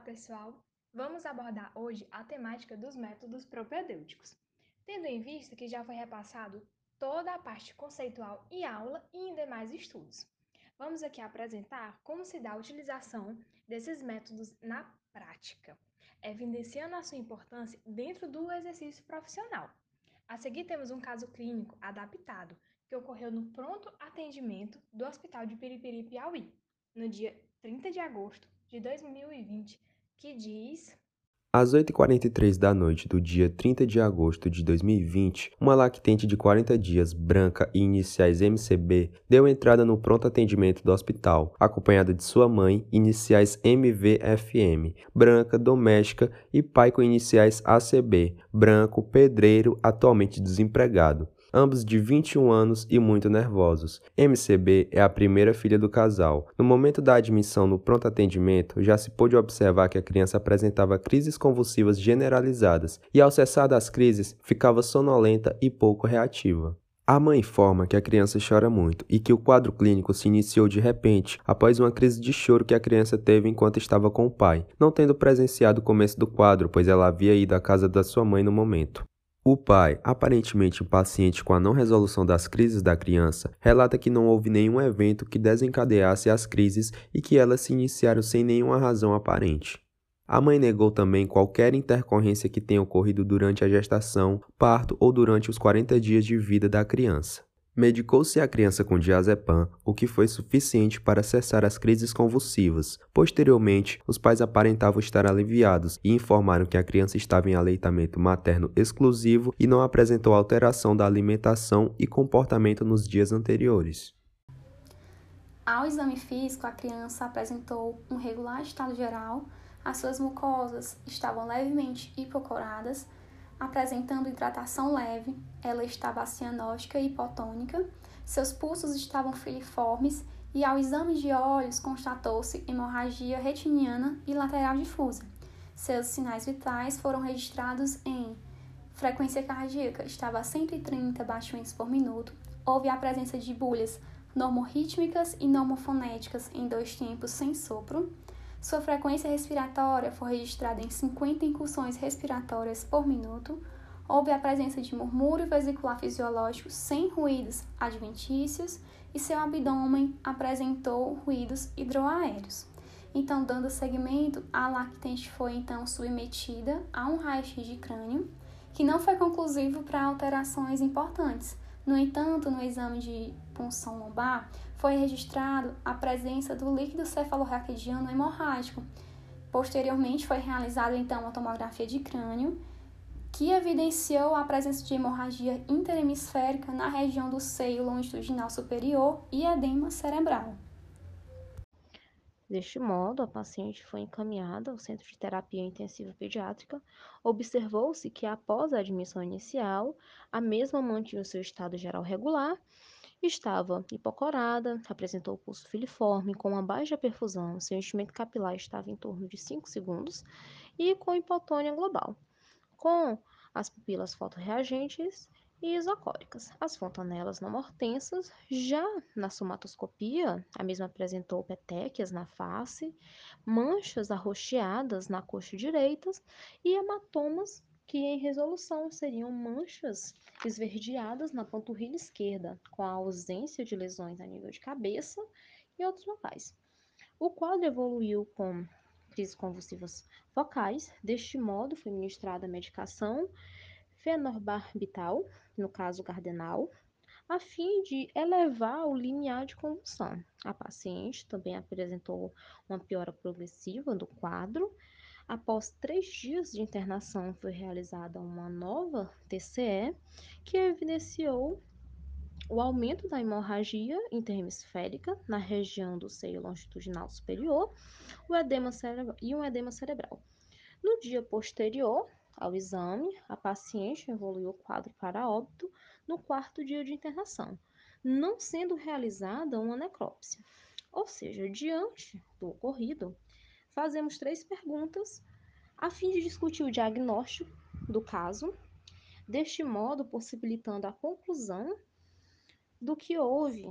pessoal! Vamos abordar hoje a temática dos métodos propedêuticos, tendo em vista que já foi repassado toda a parte conceitual em aula e em demais estudos. Vamos aqui apresentar como se dá a utilização desses métodos na prática, evidenciando a sua importância dentro do exercício profissional. A seguir temos um caso clínico adaptado que ocorreu no pronto atendimento do Hospital de Piripiri, Piauí, no dia 30 de agosto de 2020, que diz às 8h43 da noite do dia 30 de agosto de 2020, uma lactente de 40 dias, branca e iniciais MCB, deu entrada no pronto atendimento do hospital, acompanhada de sua mãe, iniciais MVFM, branca, doméstica e pai com iniciais ACB, branco, pedreiro, atualmente desempregado ambos de 21 anos e muito nervosos. MCB é a primeira filha do casal. No momento da admissão no pronto atendimento, já se pôde observar que a criança apresentava crises convulsivas generalizadas e, ao cessar das crises, ficava sonolenta e pouco reativa. A mãe informa que a criança chora muito e que o quadro clínico se iniciou de repente após uma crise de choro que a criança teve enquanto estava com o pai, não tendo presenciado o começo do quadro, pois ela havia ido à casa da sua mãe no momento. O pai, aparentemente impaciente com a não resolução das crises da criança, relata que não houve nenhum evento que desencadeasse as crises e que elas se iniciaram sem nenhuma razão aparente. A mãe negou também qualquer intercorrência que tenha ocorrido durante a gestação, parto ou durante os 40 dias de vida da criança. Medicou-se a criança com diazepam, o que foi suficiente para cessar as crises convulsivas. Posteriormente, os pais aparentavam estar aliviados e informaram que a criança estava em aleitamento materno exclusivo e não apresentou alteração da alimentação e comportamento nos dias anteriores. Ao exame físico, a criança apresentou um regular estado geral, as suas mucosas estavam levemente hipocoradas, apresentando hidratação leve, ela estava cianótica e hipotônica, seus pulsos estavam filiformes e ao exame de olhos constatou-se hemorragia retiniana bilateral difusa. Seus sinais vitais foram registrados em frequência cardíaca. Estava a 130 batimentos por minuto, houve a presença de bulhas normorrítmicas e normofonéticas em dois tempos sem sopro, sua frequência respiratória foi registrada em 50 incursões respiratórias por minuto. Houve a presença de murmúrio vesicular fisiológico sem ruídos adventícios e seu abdômen apresentou ruídos hidroaéreos. Então, dando seguimento, a lactente foi então submetida a um raio-x de crânio, que não foi conclusivo para alterações importantes. No entanto, no exame de punção lombar, foi registrado a presença do líquido cefalorraquidiano hemorrágico. Posteriormente, foi realizada então uma tomografia de crânio, que evidenciou a presença de hemorragia interhemisférica na região do seio longitudinal superior e edema cerebral. Deste modo, a paciente foi encaminhada ao Centro de Terapia Intensiva Pediátrica. Observou-se que, após a admissão inicial, a mesma mantinha o seu estado geral regular Estava hipocorada, apresentou pulso filiforme, com uma baixa perfusão, seu enchimento capilar estava em torno de 5 segundos e com hipotônia global, com as pupilas fotorreagentes e isocóricas. As fontanelas não mortensas, já na somatoscopia, a mesma apresentou petequias na face, manchas arroxeadas na coxa direita e hematomas que em resolução seriam manchas esverdeadas na panturrilha esquerda, com a ausência de lesões a nível de cabeça e outros locais. O quadro evoluiu com crises convulsivas focais, deste modo foi ministrada a medicação fenobarbital, no caso cardenal, a fim de elevar o limiar de convulsão. A paciente também apresentou uma piora progressiva do quadro, Após três dias de internação, foi realizada uma nova TCE que evidenciou o aumento da hemorragia interhemisférica na região do seio longitudinal superior o edema e um edema cerebral. No dia posterior ao exame, a paciente evoluiu o quadro para óbito no quarto dia de internação, não sendo realizada uma necrópsia. Ou seja, diante do ocorrido, fazemos três perguntas a fim de discutir o diagnóstico do caso, deste modo possibilitando a conclusão do que houve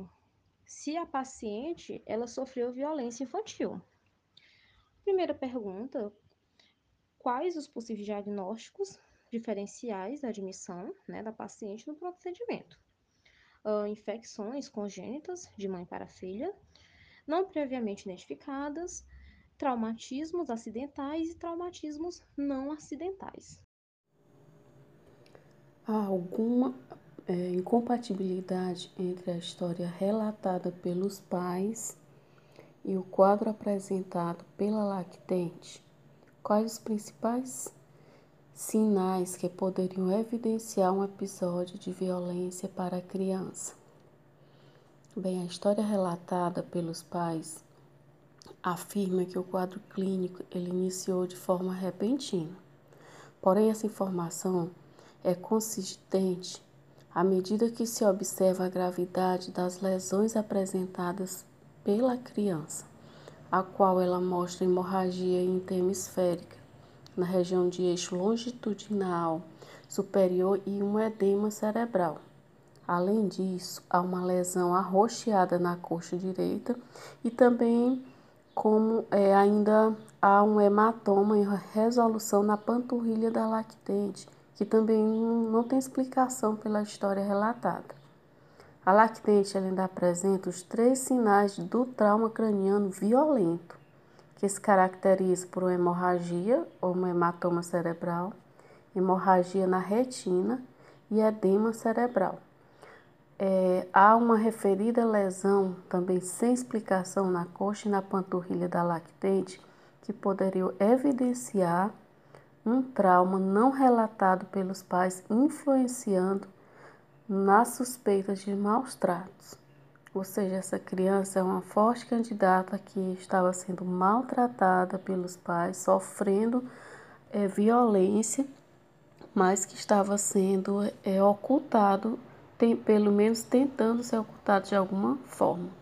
se a paciente ela sofreu violência infantil. Primeira pergunta: quais os possíveis diagnósticos diferenciais da admissão né, da paciente no pronto atendimento? Uh, infecções congênitas de mãe para filha, não previamente identificadas, traumatismos acidentais e traumatismos não acidentais. Há alguma é, incompatibilidade entre a história relatada pelos pais e o quadro apresentado pela lactente? Quais os principais sinais que poderiam evidenciar um episódio de violência para a criança? Bem, a história relatada pelos pais afirma que o quadro clínico ele iniciou de forma repentina. Porém, essa informação é consistente à medida que se observa a gravidade das lesões apresentadas pela criança, a qual ela mostra hemorragia interhemisférica na região de eixo longitudinal superior e um edema cerebral. Além disso, há uma lesão arroxeada na coxa direita e também como é, ainda há um hematoma em resolução na panturrilha da lactente, que também não tem explicação pela história relatada. A lactente ainda apresenta os três sinais do trauma craniano violento, que se caracteriza por uma hemorragia ou um hematoma cerebral, hemorragia na retina e edema cerebral. É, há uma referida lesão também sem explicação na coxa e na panturrilha da lactente que poderia evidenciar um trauma não relatado pelos pais influenciando nas suspeitas de maus tratos. Ou seja, essa criança é uma forte candidata que estava sendo maltratada pelos pais, sofrendo é, violência, mas que estava sendo é, ocultado tem, pelo menos tentando ser ocultado de alguma forma.